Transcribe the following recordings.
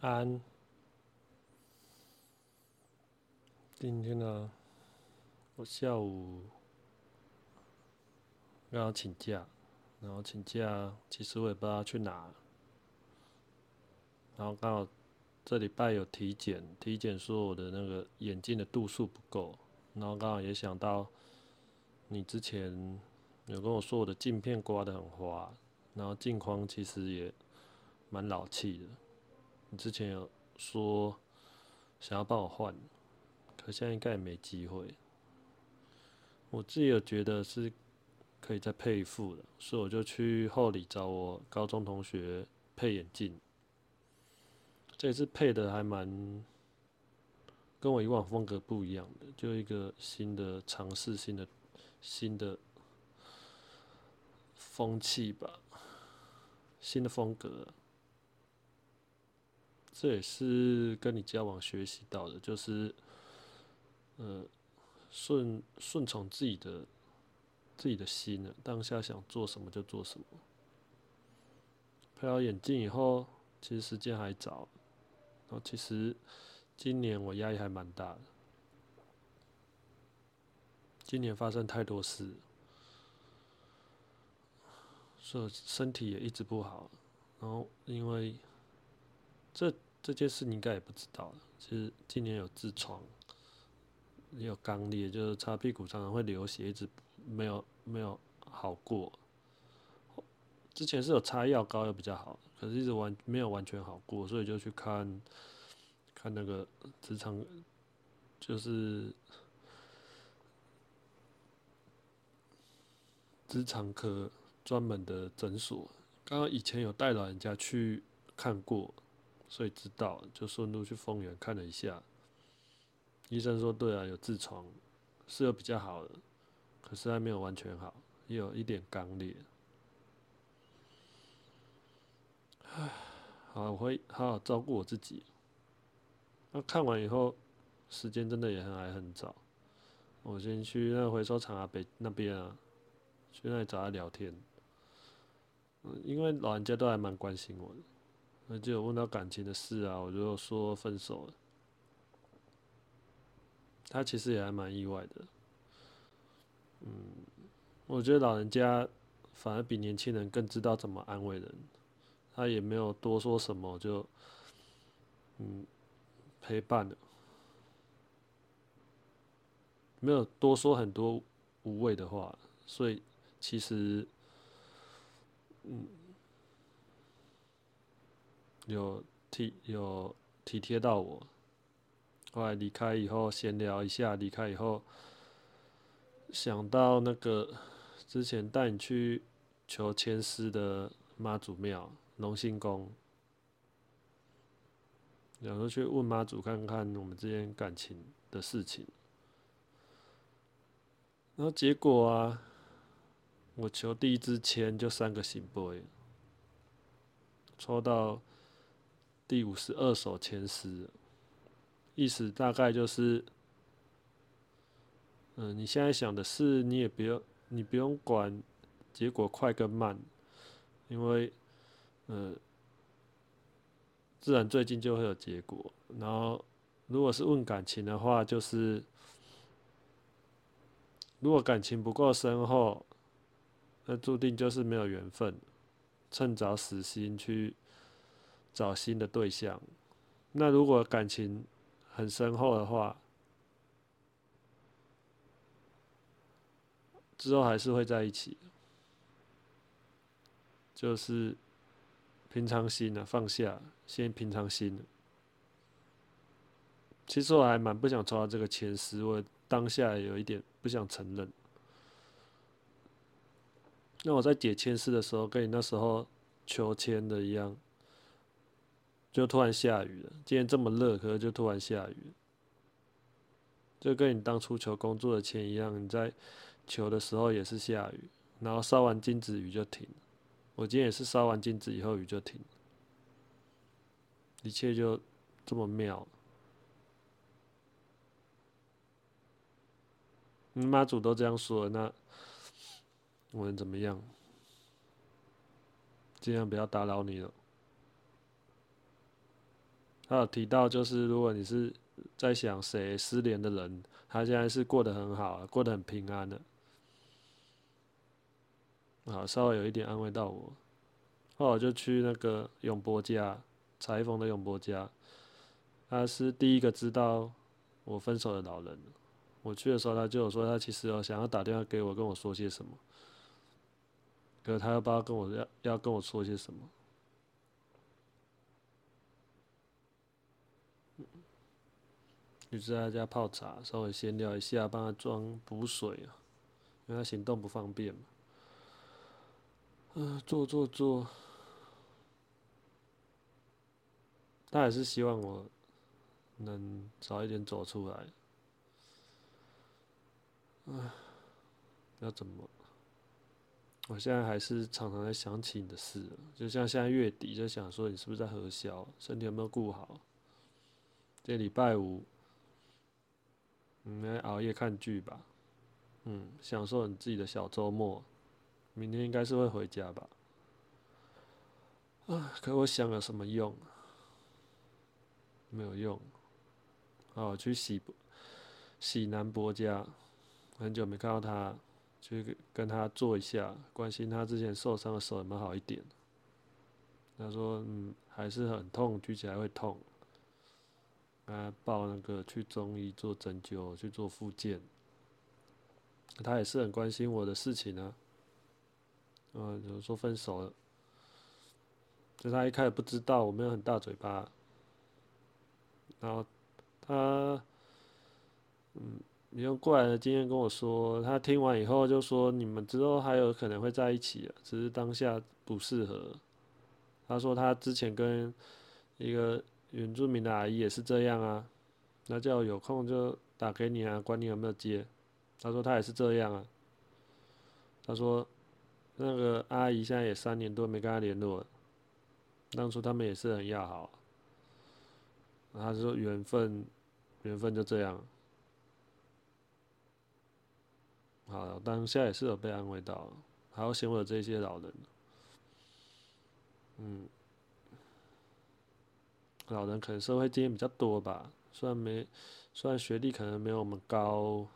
安，今天呢，我下午刚好请假，然后请假，其实我也不知道去哪，然后刚好这礼拜有体检，体检说我的那个眼镜的度数不够，然后刚好也想到你之前有跟我说我的镜片刮得很花，然后镜框其实也蛮老气的。你之前有说想要帮我换，可现在应该也没机会。我自己有觉得是可以再配一副的，所以我就去后里找我高中同学配眼镜。这次配的还蛮跟我以往风格不一样的，就一个新的尝试，新的新的风气吧，新的风格。这也是跟你交往学习到的，就是，呃，顺顺从自己的自己的心呢，当下想做什么就做什么。配好眼镜以后，其实时间还早，然后其实今年我压力还蛮大的，今年发生太多事，所以身体也一直不好，然后因为这。这件事你应该也不知道其实今年有痔疮，也有肛裂，就是擦屁股常常会流血，一直没有没有好过。之前是有擦药膏又比较好，可是一直完没有完全好过，所以就去看看那个直肠，就是直肠科专门的诊所。刚刚以前有带老人家去看过。所以知道，就顺路去丰原看了一下。医生说：“对啊，有痔疮，是有比较好的，可是还没有完全好，也有一点肛裂。”唉，好，我会好好照顾我自己。那看完以后，时间真的也很还很早。我先去那个回收厂啊，北那边啊，去那里找他聊天。嗯，因为老人家都还蛮关心我的。那就有问到感情的事啊，我就说分手了。他其实也还蛮意外的。嗯，我觉得老人家反而比年轻人更知道怎么安慰人。他也没有多说什么，就嗯陪伴了，没有多说很多无谓的话，所以其实嗯。有体有体贴到我，后来离开以后闲聊一下，离开以后想到那个之前带你去求签师的妈祖庙龙兴宫，然后去问妈祖看看我们之间感情的事情，然后结果啊，我求第一支签就三个行 boy，抽到。第五十二首前十，意思大概就是，嗯，你现在想的事，你也不用，你不用管结果快跟慢，因为，呃，自然最近就会有结果。然后，如果是问感情的话，就是，如果感情不够深厚，那注定就是没有缘分，趁早死心去。找新的对象，那如果感情很深厚的话，之后还是会在一起。就是平常心的放下，先平常心。其实我还蛮不想抓这个前十，我当下有一点不想承认。那我在解签诗的时候，跟你那时候求签的一样。就突然下雨了，今天这么热，可是就突然下雨，就跟你当初求工作的钱一样，你在求的时候也是下雨，然后烧完金子雨就停，我今天也是烧完金子以后雨就停，一切就这么妙。妈祖都这样说，那我能怎么样？尽量不要打扰你了。他有提到，就是如果你是在想谁失联的人，他现在是过得很好，过得很平安的。好，稍微有一点安慰到我。后来我就去那个永波家，裁缝的永波家，他是第一个知道我分手的老人。我去的时候，他就有说他其实有想要打电话给我，跟我说些什么，可是他又不知道跟我要要跟我说些什么。就在他家泡茶，稍微闲聊一下，帮他装补水啊，因为他行动不方便嘛。嗯，做做做，他还是希望我能早一点走出来。唉，要怎么？我现在还是常常在想起你的事，就像现在月底，就想说你是不是在核销，身体有没有顾好？这礼拜五。嗯，熬夜看剧吧，嗯，享受你自己的小周末。明天应该是会回家吧。啊，可我想有什么用？没有用。好，去喜喜南伯家，很久没看到他，去跟他坐一下，关心他之前受伤的手有没有好一点。他说，嗯，还是很痛，举起来会痛。他报那个去中医做针灸，去做复健。他也是很关心我的事情啊。嗯，有说分手了，就他一开始不知道我没有很大嘴巴。然后他，嗯，用过来的经验跟我说，他听完以后就说：“你们之后还有可能会在一起，只是当下不适合。”他说他之前跟一个。原住民的阿姨也是这样啊，那叫有空就打给你啊，管你有没有接。他说他也是这样啊。他说那个阿姨现在也三年多没跟他联络了，当初他们也是很要好。他说缘分，缘分就这样。好，当下也是有被安慰到，还要嫌我这些老人。嗯。老人可能社会经验比较多吧，虽然没，虽然学历可能没有我们高，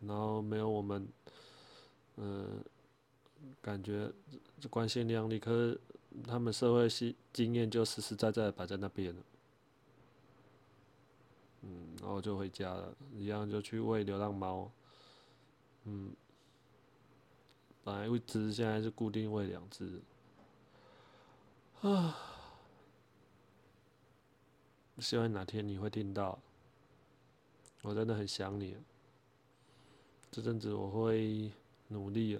然后没有我们，嗯，感觉光鲜亮丽，可是他们社会经经验就实实在在摆在那边了。嗯，然后就回家了，一样就去喂流浪猫。嗯，本来一只，现在是固定喂两只。啊。希望哪天你会听到，我真的很想你。这阵子我会努力。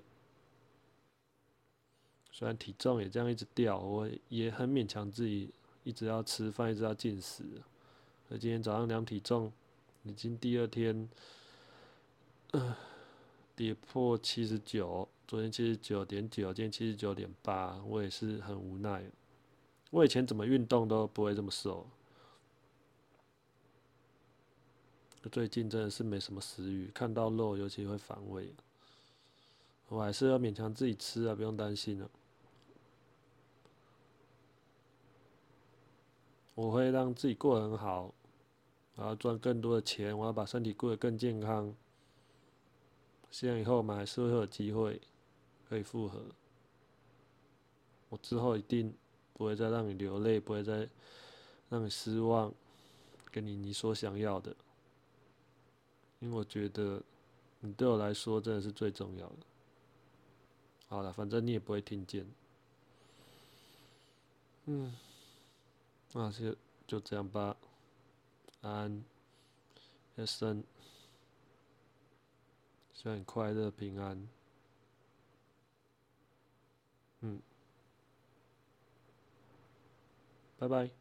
虽然体重也这样一直掉，我也很勉强自己，一直要吃饭，一直要进食。而今天早上量体重，已经第二天，跌破七十九，昨天七十九点九，今天七十九点八，我也是很无奈。我以前怎么运动都不会这么瘦。最近真的是没什么食欲，看到肉尤其会反胃。我还是要勉强自己吃啊，不用担心了。我会让自己过得很好，我要赚更多的钱，我要把身体过得更健康。希望以后我们还是会有机会可以复合。我之后一定不会再让你流泪，不会再让你失望，给你你所想要的。因为我觉得，你对我来说真的是最重要的。好了，反正你也不会听见。嗯，那就就这样吧。安，一生，希望你快乐平安。嗯，拜拜。